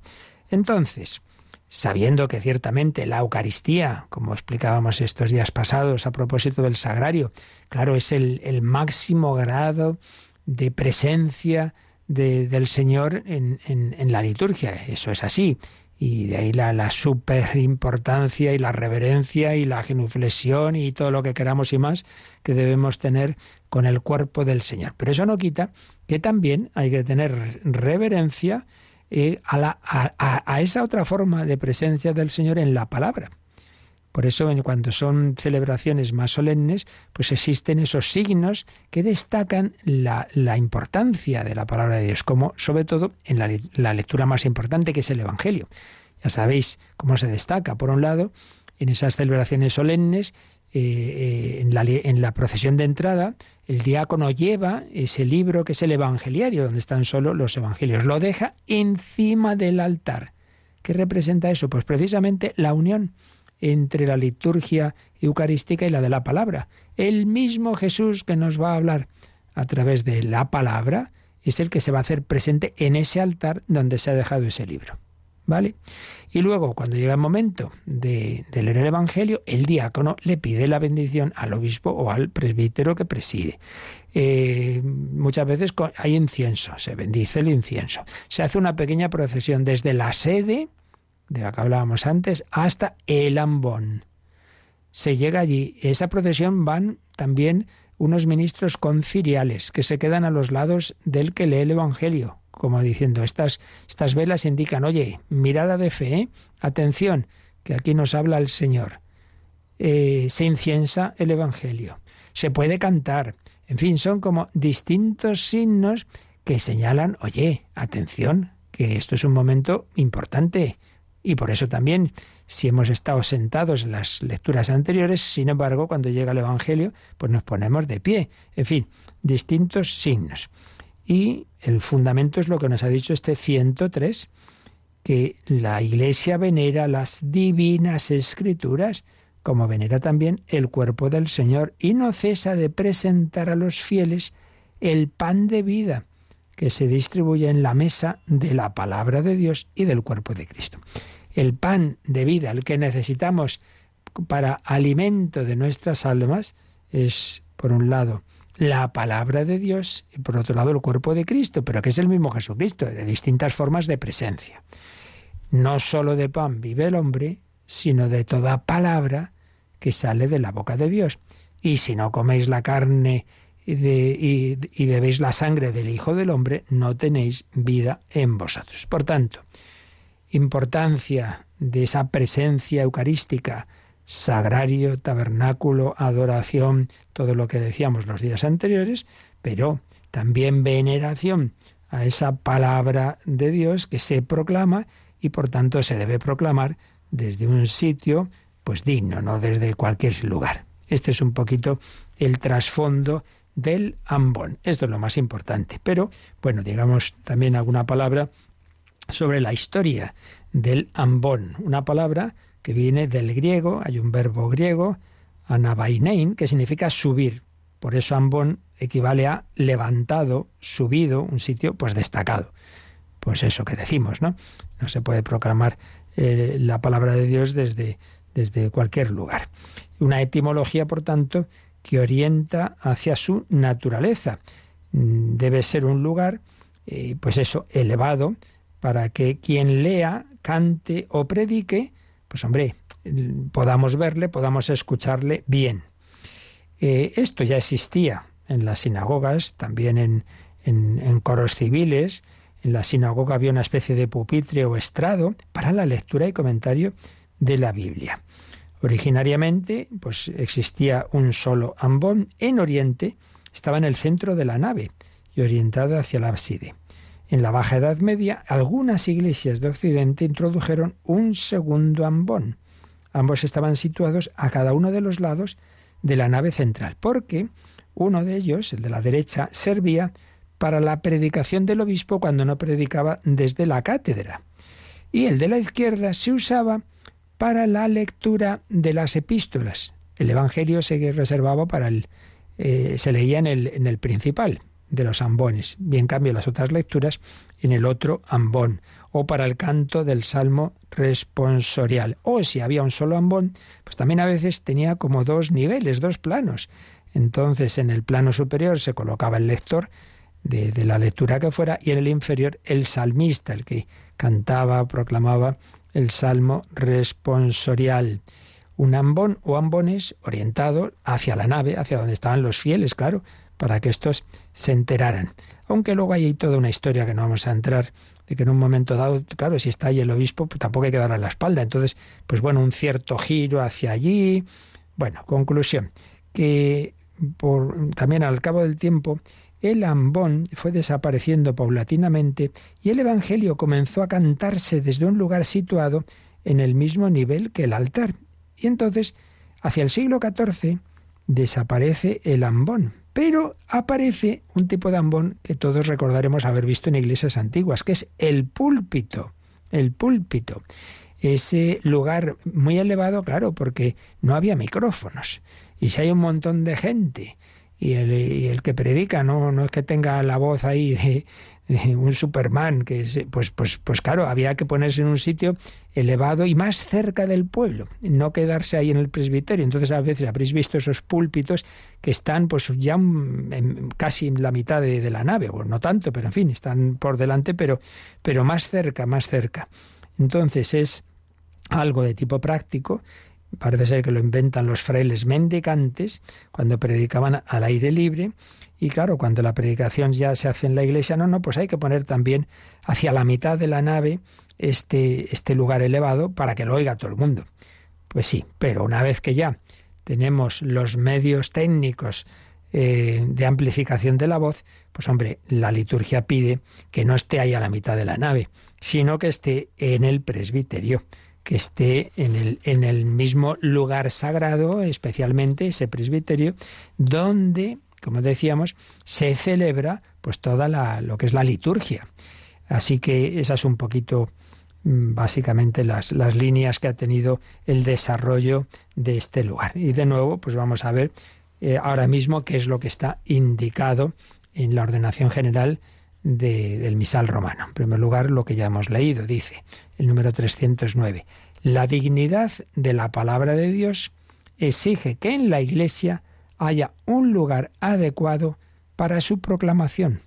Entonces, sabiendo que ciertamente la Eucaristía, como explicábamos estos días pasados a propósito del sagrario, claro, es el, el máximo grado de presencia del Señor en, en, la liturgia. Eso es así y de ahí la, la super importancia y la reverencia y la genuflexión y todo lo que queramos y más que debemos tener con el cuerpo del Señor. Pero eso no quita que también hay que tener reverencia eh, a, esa otra forma de presencia del Señor en la palabra. Por eso, cuando son celebraciones más solemnes, pues existen esos signos que destacan la, importancia de la palabra de Dios, como sobre todo en la, lectura más importante, que es el Evangelio. Ya sabéis cómo se destaca, por un lado, en esas celebraciones solemnes, eh, eh, en, la, en la procesión de entrada, el diácono lleva ese libro que es el Evangeliario, donde están solo los Evangelios. Lo deja encima del altar. ¿Qué representa eso? Pues precisamente la unión entre la liturgia eucarística y la de la palabra. El mismo Jesús que nos va a hablar a través de la palabra es el que se va a hacer presente en ese altar donde se ha dejado ese libro. ¿Vale? Y luego, cuando llega el momento de, leer el Evangelio, el diácono le pide la bendición al obispo o al presbítero que preside. Eh, muchas veces hay incienso, se bendice el incienso. Se hace una pequeña procesión desde la sede, de la que hablábamos antes, hasta el ambón. Se llega allí. Esa procesión van también unos ministros conciliales que se quedan a los lados del que lee el Evangelio como diciendo, estas, estas velas indican, oye, mirada de fe, ¿eh? atención, que aquí nos habla el Señor. Eh, se inciensa el Evangelio, se puede cantar, en fin, son como distintos signos que señalan, oye, atención, que esto es un momento importante. Y por eso también, si hemos estado sentados en las lecturas anteriores, sin embargo, cuando llega el Evangelio, pues nos ponemos de pie. En fin, distintos signos. Y el fundamento es lo que nos ha dicho este 103, que la Iglesia venera las divinas escrituras, como venera también el cuerpo del Señor, y no cesa de presentar a los fieles el pan de vida que se distribuye en la mesa de la palabra de Dios y del cuerpo de Cristo. El pan de vida, el que necesitamos para alimento de nuestras almas, es, por un lado, la palabra de Dios y por otro lado el cuerpo de Cristo, pero que es el mismo Jesucristo, de distintas formas de presencia. No sólo de pan vive el hombre, sino de toda palabra que sale de la boca de Dios. Y si no coméis la carne y, bebéis la sangre del Hijo del Hombre, no tenéis vida en vosotros. Por tanto, importancia de esa presencia eucarística, sagrario, tabernáculo, adoración, todo lo que decíamos los días anteriores, pero también veneración a esa palabra de Dios que se proclama y por tanto se debe proclamar desde un sitio pues digno, no desde cualquier lugar. Este es un poquito el trasfondo del ambón. Esto es lo más importante. Pero, bueno, digamos también alguna palabra sobre la historia del ambón. Una palabra que viene del griego, hay un verbo griego, anabainein, que significa subir. Por eso ambón equivale a levantado, subido, un sitio pues destacado. Pues eso que decimos, ¿no? No se puede proclamar eh, la palabra de Dios desde, desde cualquier lugar. Una etimología, por tanto, que orienta hacia su naturaleza. Mm, debe ser un lugar, eh, pues eso, elevado, para que quien lea, cante o predique, pues hombre, podamos verle, podamos escucharle bien. Eh, esto ya existía en las sinagogas, también en, en, coros civiles. En la sinagoga había una especie de pupitre o estrado para la lectura y comentario de la Biblia. Originariamente, pues existía un solo ambón en Oriente, estaba en el centro de la nave y orientado hacia la ábside. En la Baja Edad Media, algunas iglesias de Occidente introdujeron un segundo ambón. Ambos estaban situados a cada uno de los lados de la nave central, porque uno de ellos, el de la derecha, servía para la predicación del obispo cuando no predicaba desde la cátedra. Y el de la izquierda se usaba para la lectura de las epístolas. El Evangelio se reservaba para el... Eh, se leía en el, en el principal, de los ambones, bien cambio las otras lecturas en el otro ambón, o para el canto del salmo responsorial. O si había un solo ambón, pues también a veces tenía como dos niveles, dos planos. Entonces en el plano superior se colocaba el lector de, de la lectura que fuera y en el inferior el salmista, el que cantaba, proclamaba el salmo responsorial. Un ambón o ambones orientado hacia la nave, hacia donde estaban los fieles, claro, para que estos se enteraran. Aunque luego hay toda una historia que no vamos a entrar, de que en un momento dado, claro, si está ahí el obispo, pues tampoco hay que darle la espalda. Entonces, pues bueno, un cierto giro hacia allí. Bueno, conclusión, que por, también al cabo del tiempo, el ambón fue desapareciendo paulatinamente y el Evangelio comenzó a cantarse desde un lugar situado en el mismo nivel que el altar. Y entonces, hacia el siglo XIV, desaparece el ambón, pero aparece un tipo de ambón que todos recordaremos haber visto en iglesias antiguas, que es el púlpito. El púlpito. Ese lugar muy elevado, claro, porque no había micrófonos. Y si hay un montón de gente y el, que predica no, no es que tenga la voz ahí de, un Superman, que es, pues, pues, pues claro, había que ponerse en un sitio elevado y más cerca del pueblo, no quedarse ahí en el presbiterio. Entonces a veces habréis visto esos púlpitos que están pues ya casi en la mitad de, la nave, o no tanto, pero en fin, están por delante, pero, pero más cerca, más cerca. Entonces es algo de tipo práctico parece ser que lo inventan los frailes mendicantes cuando predicaban al aire libre. Y claro, cuando la predicación ya se hace en la iglesia, no, no, pues hay que poner también hacia la mitad de la nave este, este lugar elevado para que lo oiga todo el mundo. Pues sí, pero una vez que ya tenemos los medios técnicos eh, de amplificación de la voz, pues hombre, la liturgia pide que no esté ahí a la mitad de la nave, sino que esté en el presbiterio que esté en el, en el mismo lugar sagrado, especialmente ese presbiterio, donde, como decíamos, se celebra pues toda la, lo que es la liturgia. Así que esas son un poquito mm, básicamente las, las líneas que ha tenido el desarrollo de este lugar. Y de nuevo, pues vamos a ver eh, ahora mismo qué es lo que está indicado en la ordenación general del misal romano. En primer lugar, lo que ya hemos leído, dice el número 309. La dignidad de la palabra de Dios exige que en la Iglesia haya un lugar adecuado para su proclamación,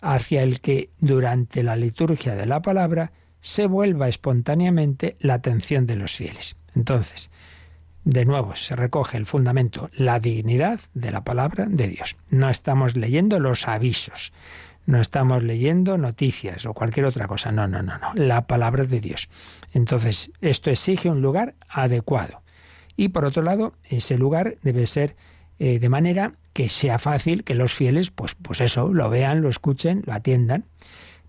hacia el que durante la liturgia de la palabra se vuelva espontáneamente la atención de los fieles. Entonces, de nuevo se recoge el fundamento, la dignidad de la palabra de Dios. No estamos leyendo los avisos, no estamos leyendo noticias o cualquier otra cosa. No, no, no, no. La palabra de Dios. Entonces, esto exige un lugar adecuado. Y por otro lado, ese lugar debe ser eh, de manera que sea fácil que los fieles, pues, pues eso, lo vean, lo escuchen, lo atiendan.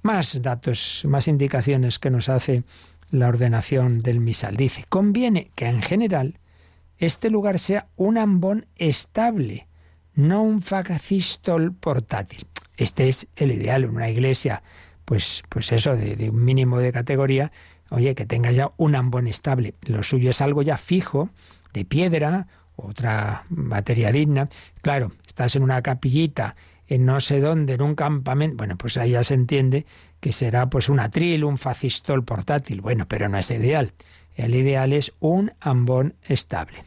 Más datos, más indicaciones que nos hace la ordenación del misal. Dice, conviene que en general este lugar sea un ambón estable, no un facistol portátil. Este es el ideal, en una iglesia, pues, pues eso, de, un mínimo de categoría, oye, que tenga ya un ambón estable. Lo suyo es algo ya fijo, de piedra, otra materia digna. Claro, estás en una capillita, en no sé dónde, en un campamento, bueno, pues ahí ya se entiende que será pues un atril, un facistol portátil. Bueno, pero no es ideal. El ideal es un ambón estable.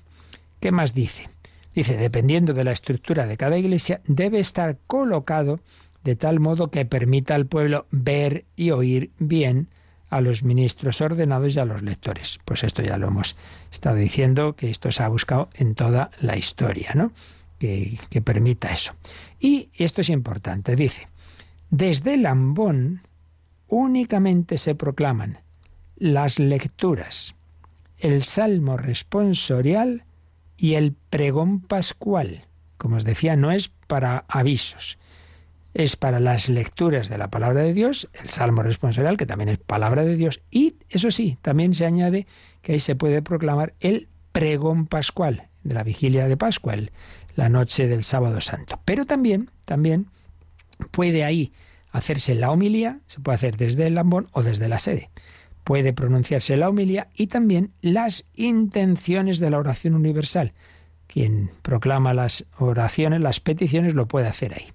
¿Qué más dice? Dice, dependiendo de la estructura de cada iglesia, debe estar colocado de tal modo que permita al pueblo ver y oír bien a los ministros ordenados y a los lectores. Pues esto ya lo hemos estado diciendo, que esto se ha buscado en toda la historia, ¿no? Que, que permita eso. Y esto es importante, dice, desde el ambón únicamente se proclaman las lecturas, el salmo responsorial y el pregón pascual. Como os decía, no es para avisos, es para las lecturas de la palabra de Dios, el Salmo responsorial, que también es palabra de Dios, y eso sí, también se añade que ahí se puede proclamar el pregón pascual, de la vigilia de Pascua, la noche del sábado santo. Pero también, también puede ahí hacerse la homilía, se puede hacer desde el lambón o desde la sede. Puede pronunciarse la homilía y también las intenciones de la oración universal. Quien proclama las oraciones, las peticiones, lo puede hacer ahí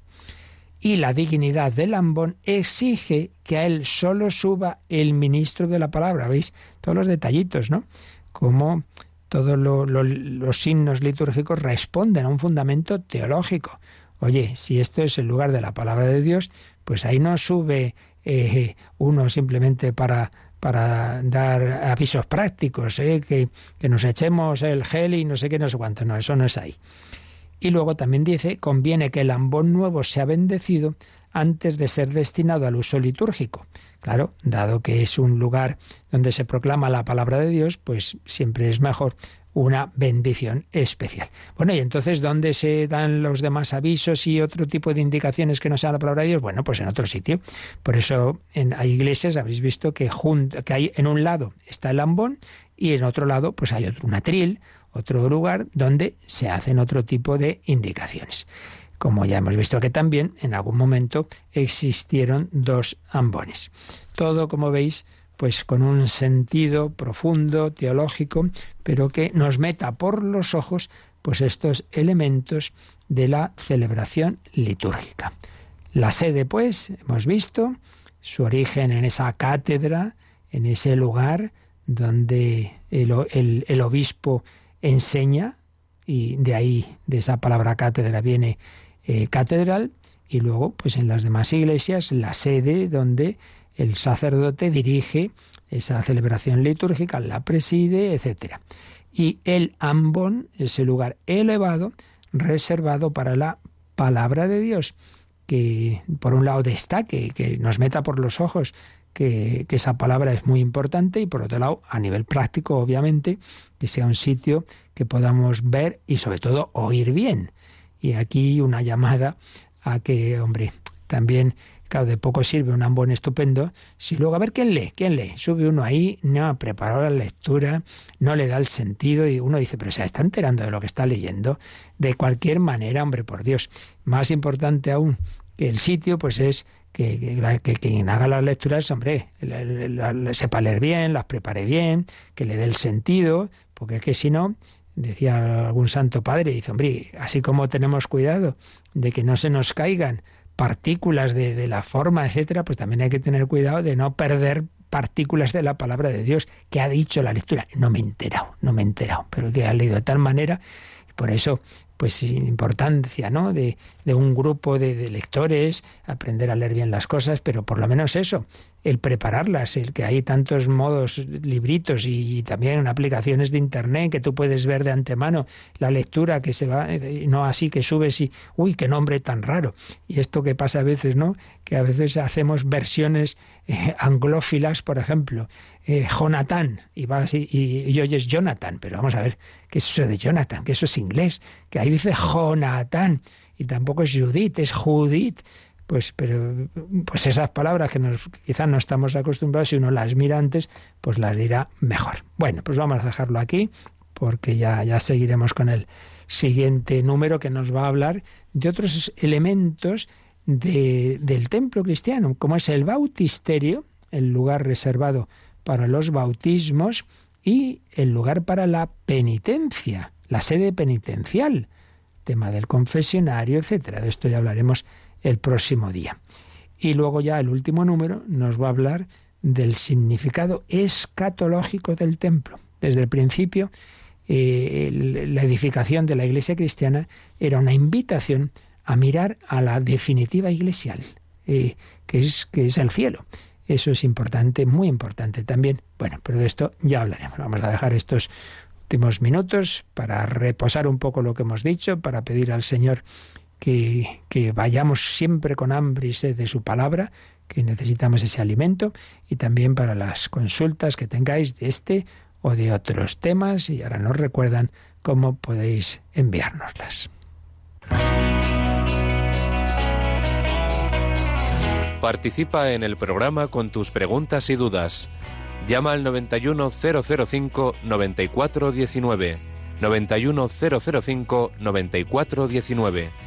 y la dignidad del ambón exige que a él solo suba el ministro de la palabra. ¿Veis? Todos los detallitos, ¿no? Como todos los signos litúrgicos responden a un fundamento teológico. Oye, si esto es el lugar de la palabra de Dios, pues ahí no sube eh, uno simplemente para, para dar avisos prácticos, ¿eh? que, que nos echemos el gel y no sé qué, no sé cuánto. No, eso no es ahí. Y luego también dice, conviene que el ambón nuevo sea bendecido antes de ser destinado al uso litúrgico. Claro, dado que es un lugar donde se proclama la palabra de Dios, pues siempre es mejor una bendición especial. Bueno, y entonces, ¿dónde se dan los demás avisos y otro tipo de indicaciones que no sea la palabra de Dios? Bueno, pues en otro sitio. Por eso en, hay iglesias, habéis visto que, que hay en un lado está el ambón y en otro lado pues hay otro, un atril, otro lugar donde se hacen otro tipo de indicaciones. Como ya hemos visto que también en algún momento existieron dos ambones. Todo, como veis, pues con un sentido profundo, teológico, pero que nos meta por los ojos pues estos elementos de la celebración litúrgica. La sede, pues, hemos visto su origen en esa cátedra, en ese lugar donde el, obispo enseña, y de ahí, de esa palabra cátedra, viene eh, catedral, y luego, pues en las demás iglesias, la sede donde el sacerdote dirige esa celebración litúrgica, la preside, etc. Y el ambón, ese lugar elevado, reservado para la palabra de Dios, que por un lado destaque, que nos meta por los ojos que, que, esa palabra es muy importante y por otro lado, a nivel práctico, obviamente, que sea un sitio que podamos ver y sobre todo oír bien. Y aquí una llamada a que, hombre, también Claro, de poco sirve un ambón estupendo si luego, a ver, ¿quién lee? ¿Quién lee? Sube uno ahí, no ha preparado la lectura, no le da el sentido y uno dice, pero se está enterando de lo que está leyendo. De cualquier manera, hombre, por Dios. Más importante aún que el sitio, pues es que, que, quien haga las lecturas, hombre, sepa leer bien, las prepare bien, que le dé el sentido, porque es que si no, decía algún santo padre, dice, hombre, así como tenemos cuidado de que no se nos caigan partículas de, la forma, etcétera, pues también hay que tener cuidado de no perder partículas de la palabra de Dios que ha dicho la lectura. No me he enterado, no me he enterado, pero que ha leído de tal manera, por eso pues importancia, ¿no? De, de un grupo de, de, lectores, aprender a leer bien las cosas, pero por lo menos eso, el prepararlas, el que hay tantos modos, libritos y, también aplicaciones de internet que tú puedes ver de antemano la lectura que se va, eh, no así que subes y, uy, qué nombre tan raro. Y esto que pasa a veces, ¿no? Que a veces hacemos versiones eh, anglófilas, por ejemplo, eh, Jonathan, y vas y, y, oyes Jonathan, pero vamos a ver, ¿qué es eso de Jonathan? Que eso es inglés, que ahí dice Jonathan, y tampoco es Judith, es Judith pues pero pues esas palabras que nos quizás no estamos acostumbrados si uno las mira antes pues las dirá mejor. Bueno pues vamos a dejarlo aquí porque ya ya seguiremos con el siguiente número que nos va a hablar de otros elementos de, del templo cristiano como es el bautisterio el lugar reservado para los bautismos y el lugar para la penitencia la sede penitencial tema del confesionario etcétera. De esto ya hablaremos el próximo día. Y luego ya el último número nos va a hablar del significado escatológico del templo. Desde el principio, eh, la edificación de la iglesia cristiana era una invitación a mirar a la definitiva iglesial, eh, que, es, que es el cielo. Eso es importante, muy importante también. Bueno, pero de esto ya hablaremos. Vamos a dejar estos últimos minutos para reposar un poco lo que hemos dicho, para pedir al Señor que, vayamos siempre con hambre y sed de su palabra, que necesitamos ese alimento, y también para las consultas que tengáis de este o de otros temas, y ahora nos recuerdan cómo podéis enviárnoslas. Participa en el programa con tus preguntas y dudas. Llama al 91005 9419.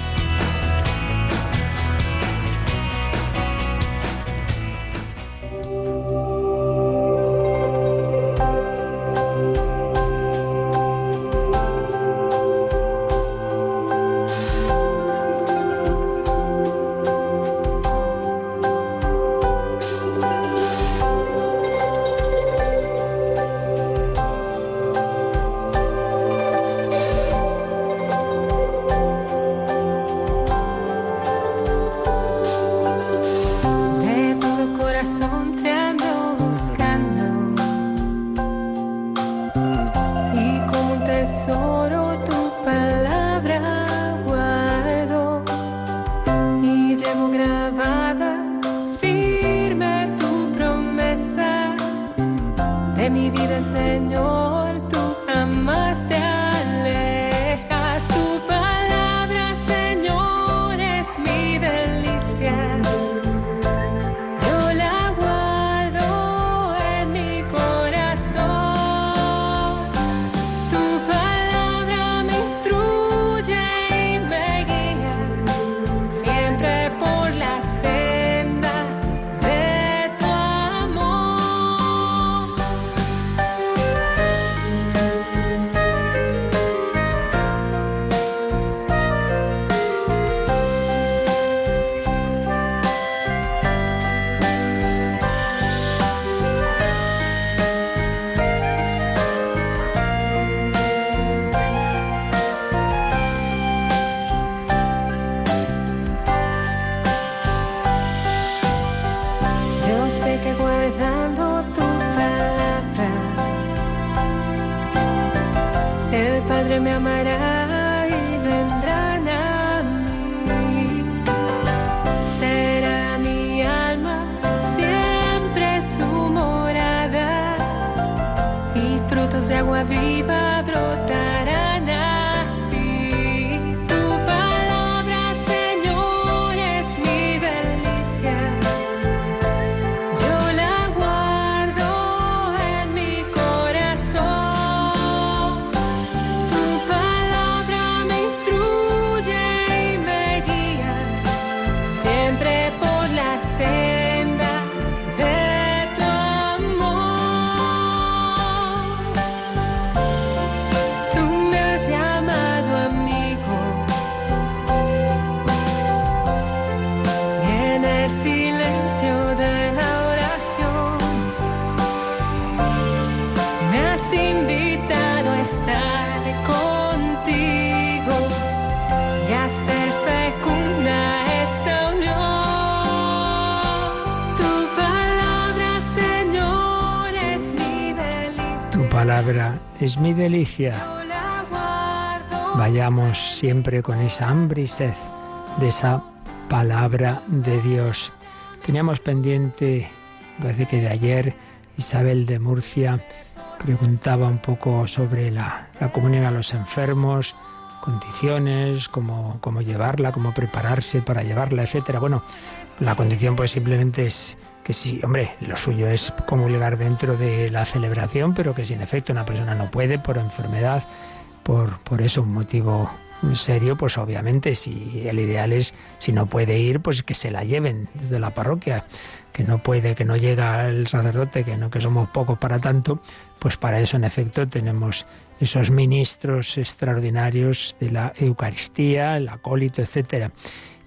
es mi delicia. Vayamos siempre con esa hambre y sed de esa palabra de Dios. Teníamos pendiente, parece que de ayer, Isabel de Murcia preguntaba un poco sobre la, comunión a los enfermos, condiciones, cómo, cómo llevarla, cómo prepararse para llevarla, etcétera. Bueno, la condición pues simplemente es que sí, hombre, lo suyo es comulgar dentro de la celebración, pero que si en efecto una persona no puede por enfermedad, por, por eso un motivo serio, pues obviamente si el ideal es, si no puede ir, pues que se la lleven desde la parroquia, que no puede, que no llega el sacerdote, que no, que somos pocos para tanto, pues para eso en efecto tenemos esos ministros extraordinarios de la Eucaristía, el acólito, etcétera.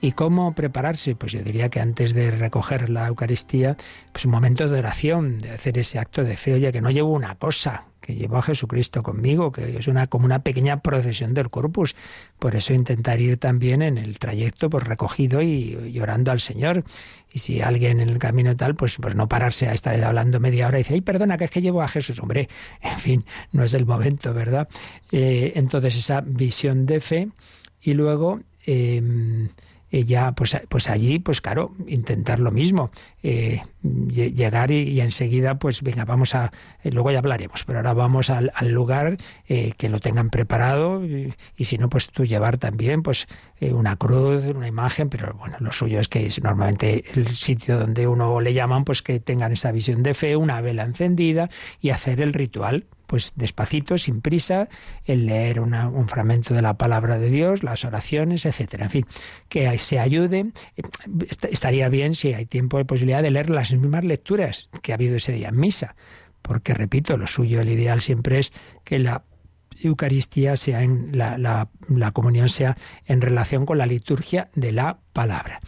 ¿Y cómo prepararse? Pues yo diría que antes de recoger la Eucaristía, pues un momento de oración, de hacer ese acto de fe, oye, que no llevo una cosa, que llevo a Jesucristo conmigo, que es una como una pequeña procesión del corpus. Por eso intentar ir también en el trayecto pues recogido y, orando al Señor. Y si alguien en el camino tal, pues, pues no pararse a estar hablando media hora y dice, ay, perdona, que es que llevo a Jesús. Hombre, en fin, no es el momento, ¿verdad? Eh, entonces esa visión de fe y luego... Ya pues, pues allí, pues claro, intentar lo mismo, eh, llegar y, enseguida, pues venga, vamos a, eh, luego ya hablaremos, pero ahora vamos al, lugar eh, que lo tengan preparado y, si no, pues tú llevar también, pues una cruz, una imagen, pero bueno, lo suyo es que es normalmente el sitio donde uno le llaman, pues que tengan esa visión de fe, una vela encendida y hacer el ritual pues despacito, sin prisa, el leer un fragmento de la palabra de Dios, las oraciones, etcétera. En fin, que se ayude. Estaría bien si hay tiempo y posibilidad de leer las mismas lecturas que ha habido ese día en misa, porque repito, lo suyo, el ideal siempre es que la Eucaristía sea en la, la, comunión sea en relación con la liturgia de la palabra.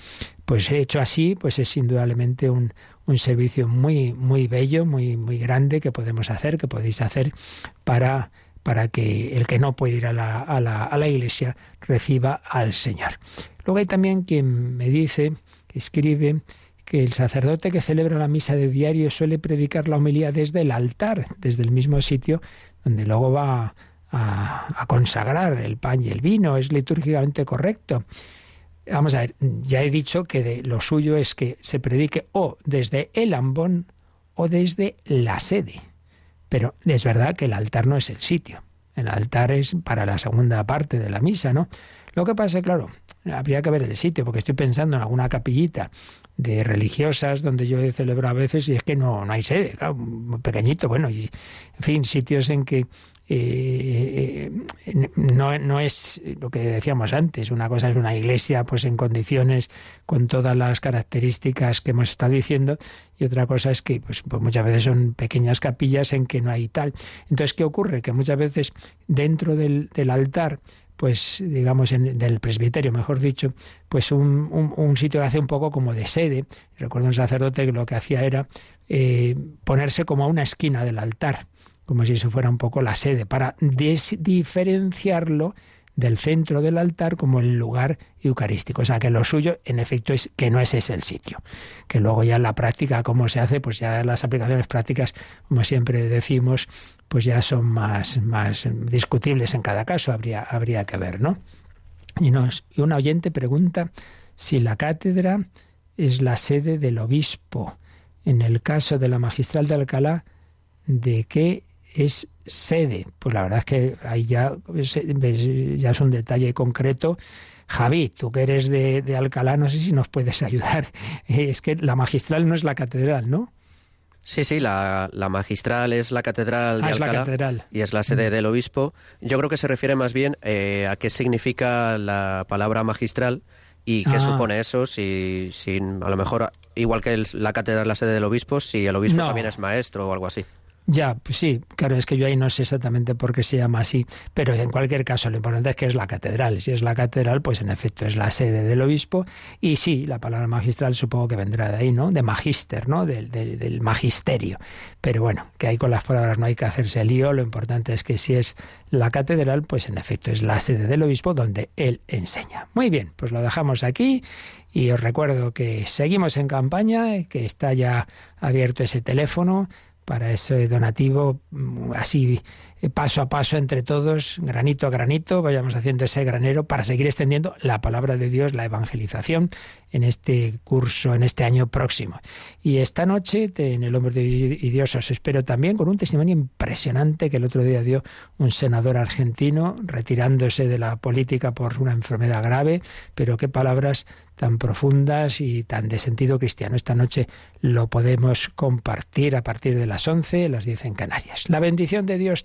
Pues hecho así, pues es indudablemente un, un servicio muy, muy bello, muy, muy grande que podemos hacer, que podéis hacer para, para que el que no puede ir a la, a, la, a la iglesia reciba al Señor. Luego hay también quien me dice, que escribe, que el sacerdote que celebra la misa de diario suele predicar la homilía desde el altar, desde el mismo sitio donde luego va a, a consagrar el pan y el vino. Es litúrgicamente correcto. Vamos a ver, ya he dicho que de lo suyo es que se predique o desde el ambón o desde la sede. Pero es verdad que el altar no es el sitio. El altar es para la segunda parte de la misa, ¿no? Lo que pasa, claro, habría que ver el sitio, porque estoy pensando en alguna capillita de religiosas donde yo he celebrado a veces y es que no, no hay sede, claro, pequeñito, bueno, y en fin, sitios en que eh, no, no es lo que decíamos antes, una cosa es una iglesia pues en condiciones con todas las características que hemos estado diciendo y otra cosa es que pues, pues, muchas veces son pequeñas capillas en que no hay tal. Entonces, ¿qué ocurre? Que muchas veces dentro del, del altar pues digamos en, del presbiterio, mejor dicho, pues un, un, sitio que hace un poco como de sede. Recuerdo un sacerdote que lo que hacía era eh, ponerse como a una esquina del altar, como si eso fuera un poco la sede, para diferenciarlo del centro del altar como el lugar eucarístico. O sea, que lo suyo, en efecto, es que no ese es el sitio. Que luego ya en la práctica, cómo se hace, pues ya las aplicaciones prácticas, como siempre decimos, pues ya son más, más discutibles en cada caso, habría, habría que ver, ¿no? Y, nos, y un oyente pregunta si la cátedra es la sede del obispo. En el caso de la magistral de Alcalá, ¿de qué es sede. Pues la verdad es que ahí ya, ya es un detalle concreto. Javi, tú que eres de, Alcalá, no sé si nos puedes ayudar. Es que la magistral no es la catedral, ¿no? Sí, sí, la, magistral es la catedral de ah, Alcalá catedral. y es la sede mm. del obispo. Yo creo que se refiere más bien eh, a qué significa la palabra magistral y qué ah. supone eso, si, si a lo mejor, igual que la catedral es la sede del obispo, si el obispo también es maestro o algo así. Ya, pues sí, claro, es que yo ahí no sé exactamente por qué se llama así, pero en cualquier caso lo importante es que es la catedral. Si es la catedral, pues en efecto es la sede del obispo y sí, la palabra magistral supongo que vendrá de ahí, ¿no? De magister, ¿no? Del, del, magisterio. Pero bueno, que ahí con las palabras no hay que hacerse lío, lo importante es que si es la catedral, pues en efecto es la sede del obispo donde él enseña. Muy bien, pues lo dejamos aquí y os recuerdo que seguimos en campaña, que está ya abierto ese teléfono para ese donativo mm, así paso a paso entre todos, granito a granito, vayamos haciendo ese granero para seguir extendiendo la palabra de Dios, la evangelización en este curso, en este año próximo. Y esta noche, en El Hombre de Dios, os espero también con un testimonio impresionante que el otro día dio un senador argentino, retirándose de la política por una enfermedad grave, pero qué palabras tan profundas y tan de sentido cristiano. Esta noche lo podemos compartir a partir de las 11, las 10 en Canarias. La bendición de Dios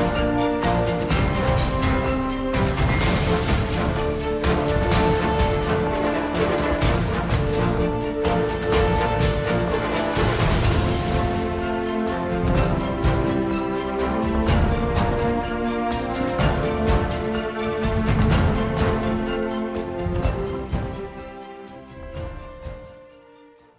Thank you.